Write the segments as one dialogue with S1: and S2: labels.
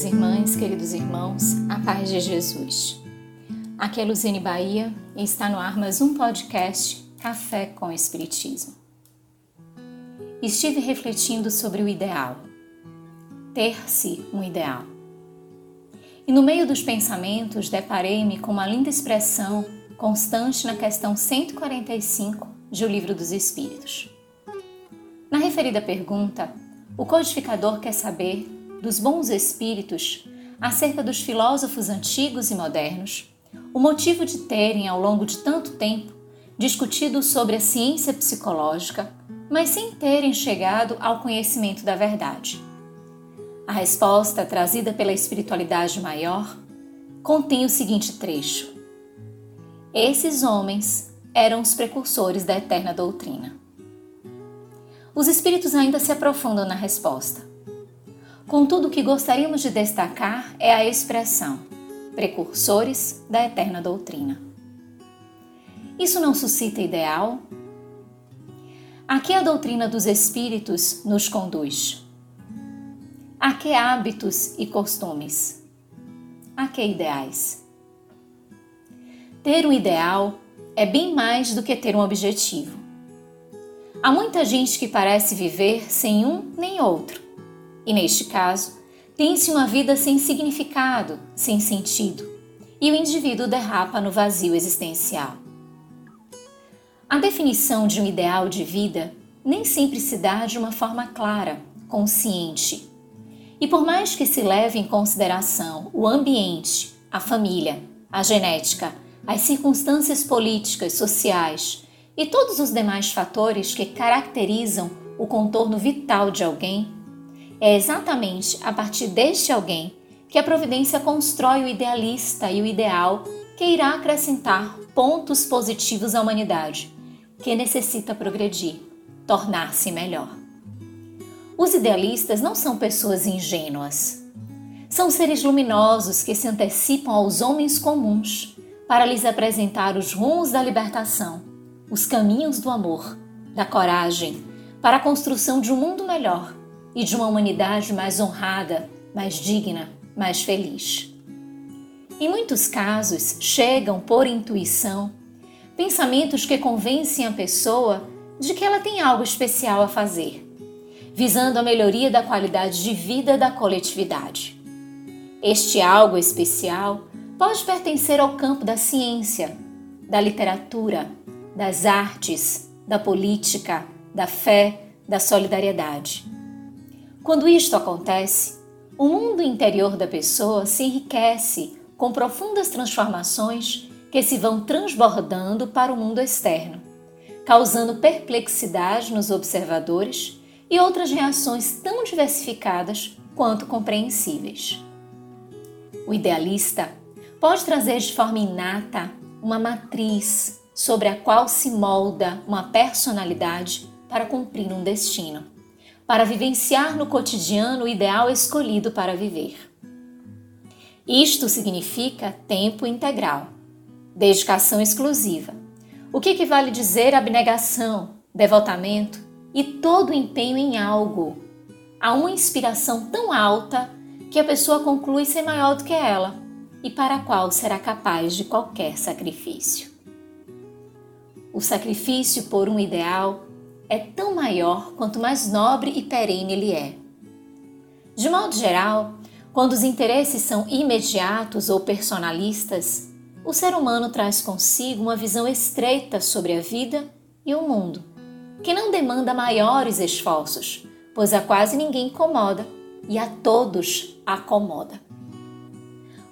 S1: Queridas irmãs, queridos irmãos, a paz de Jesus. Aqui é Luziane Bahia e está no ar mais um podcast Café com Espiritismo. Estive refletindo sobre o ideal, ter-se um ideal. E no meio dos pensamentos deparei-me com uma linda expressão constante na questão 145 de O Livro dos Espíritos. Na referida pergunta, o codificador quer saber dos bons espíritos acerca dos filósofos antigos e modernos, o motivo de terem, ao longo de tanto tempo, discutido sobre a ciência psicológica, mas sem terem chegado ao conhecimento da verdade. A resposta, trazida pela espiritualidade maior, contém o seguinte trecho: Esses homens eram os precursores da eterna doutrina. Os espíritos ainda se aprofundam na resposta. Contudo, o que gostaríamos de destacar é a expressão precursores da eterna doutrina. Isso não suscita ideal? A que a doutrina dos espíritos nos conduz? A que hábitos e costumes? A que ideais? Ter um ideal é bem mais do que ter um objetivo. Há muita gente que parece viver sem um nem outro e neste caso, tem-se uma vida sem significado, sem sentido, e o indivíduo derrapa no vazio existencial. A definição de um ideal de vida nem sempre se dá de uma forma clara, consciente. E por mais que se leve em consideração o ambiente, a família, a genética, as circunstâncias políticas, sociais e todos os demais fatores que caracterizam o contorno vital de alguém, é exatamente a partir deste alguém que a providência constrói o idealista e o ideal que irá acrescentar pontos positivos à humanidade, que necessita progredir, tornar-se melhor. Os idealistas não são pessoas ingênuas. São seres luminosos que se antecipam aos homens comuns para lhes apresentar os rumos da libertação, os caminhos do amor, da coragem, para a construção de um mundo melhor e de uma humanidade mais honrada, mais digna, mais feliz. Em muitos casos, chegam por intuição pensamentos que convencem a pessoa de que ela tem algo especial a fazer, visando a melhoria da qualidade de vida da coletividade. Este algo especial pode pertencer ao campo da ciência, da literatura, das artes, da política, da fé, da solidariedade. Quando isto acontece, o mundo interior da pessoa se enriquece com profundas transformações que se vão transbordando para o mundo externo, causando perplexidade nos observadores e outras reações tão diversificadas quanto compreensíveis. O idealista pode trazer de forma inata uma matriz sobre a qual se molda uma personalidade para cumprir um destino para vivenciar no cotidiano o ideal escolhido para viver. Isto significa tempo integral, dedicação exclusiva, o que equivale dizer abnegação, devotamento e todo empenho em algo, a uma inspiração tão alta que a pessoa conclui ser maior do que ela e para a qual será capaz de qualquer sacrifício. O sacrifício por um ideal é tão maior quanto mais nobre e perene ele é. De modo geral, quando os interesses são imediatos ou personalistas, o ser humano traz consigo uma visão estreita sobre a vida e o mundo, que não demanda maiores esforços, pois a quase ninguém incomoda e a todos acomoda.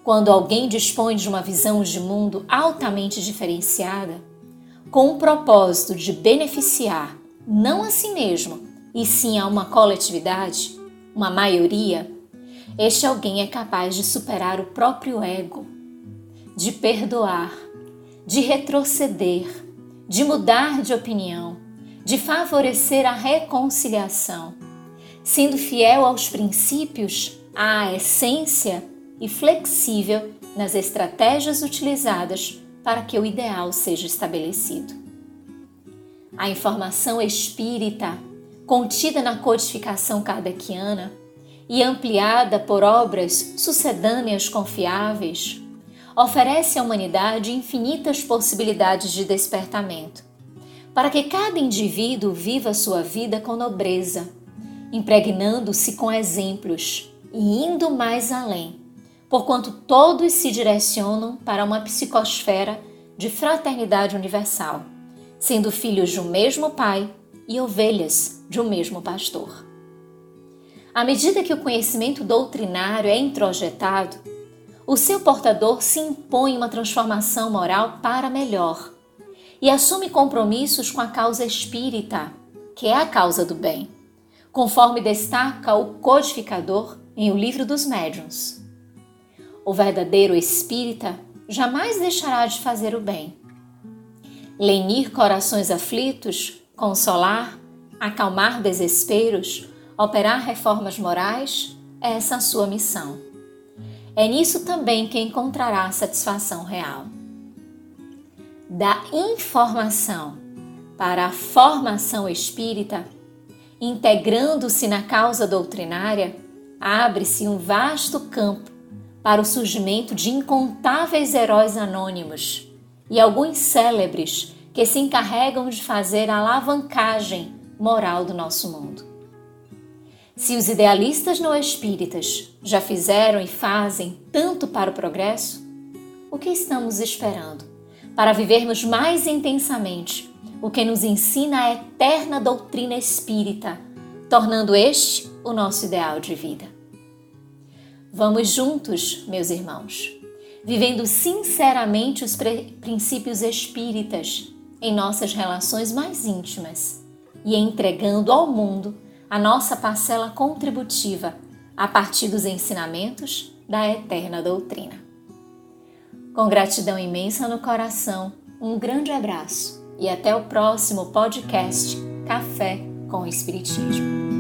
S1: Quando alguém dispõe de uma visão de mundo altamente diferenciada, com o propósito de beneficiar não a si mesmo, e sim a uma coletividade, uma maioria, este alguém é capaz de superar o próprio ego, de perdoar, de retroceder, de mudar de opinião, de favorecer a reconciliação, sendo fiel aos princípios, à essência e flexível nas estratégias utilizadas para que o ideal seja estabelecido. A informação espírita contida na codificação kardeciana e ampliada por obras sucedâneas confiáveis, oferece à humanidade infinitas possibilidades de despertamento, para que cada indivíduo viva sua vida com nobreza, impregnando-se com exemplos e indo mais além, porquanto todos se direcionam para uma psicosfera de fraternidade universal, sendo filhos de um mesmo Pai e ovelhas de um mesmo pastor. À medida que o conhecimento doutrinário é introjetado, o seu portador se impõe uma transformação moral para melhor e assume compromissos com a causa espírita, que é a causa do bem, conforme destaca o codificador em O Livro dos Médiuns. O verdadeiro espírita jamais deixará de fazer o bem. Lenir corações aflitos, consolar, acalmar desesperos, operar reformas morais, é essa a sua missão. É nisso também que encontrará satisfação real. Da informação para a formação espírita, integrando-se na causa doutrinária, abre-se um vasto campo para o surgimento de incontáveis heróis anônimos e alguns célebres que se encarregam de fazer a alavancagem moral do nosso mundo. Se os idealistas não espíritas já fizeram e fazem tanto para o progresso, o que estamos esperando para vivermos mais intensamente o que nos ensina a eterna doutrina espírita, tornando este o nosso ideal de vida? Vamos juntos, meus irmãos, vivendo sinceramente os princípios espíritas em nossas relações mais íntimas e entregando ao mundo a nossa parcela contributiva a partir dos ensinamentos da eterna doutrina. Com gratidão imensa no coração, um grande abraço e até o próximo podcast Café com o Espiritismo.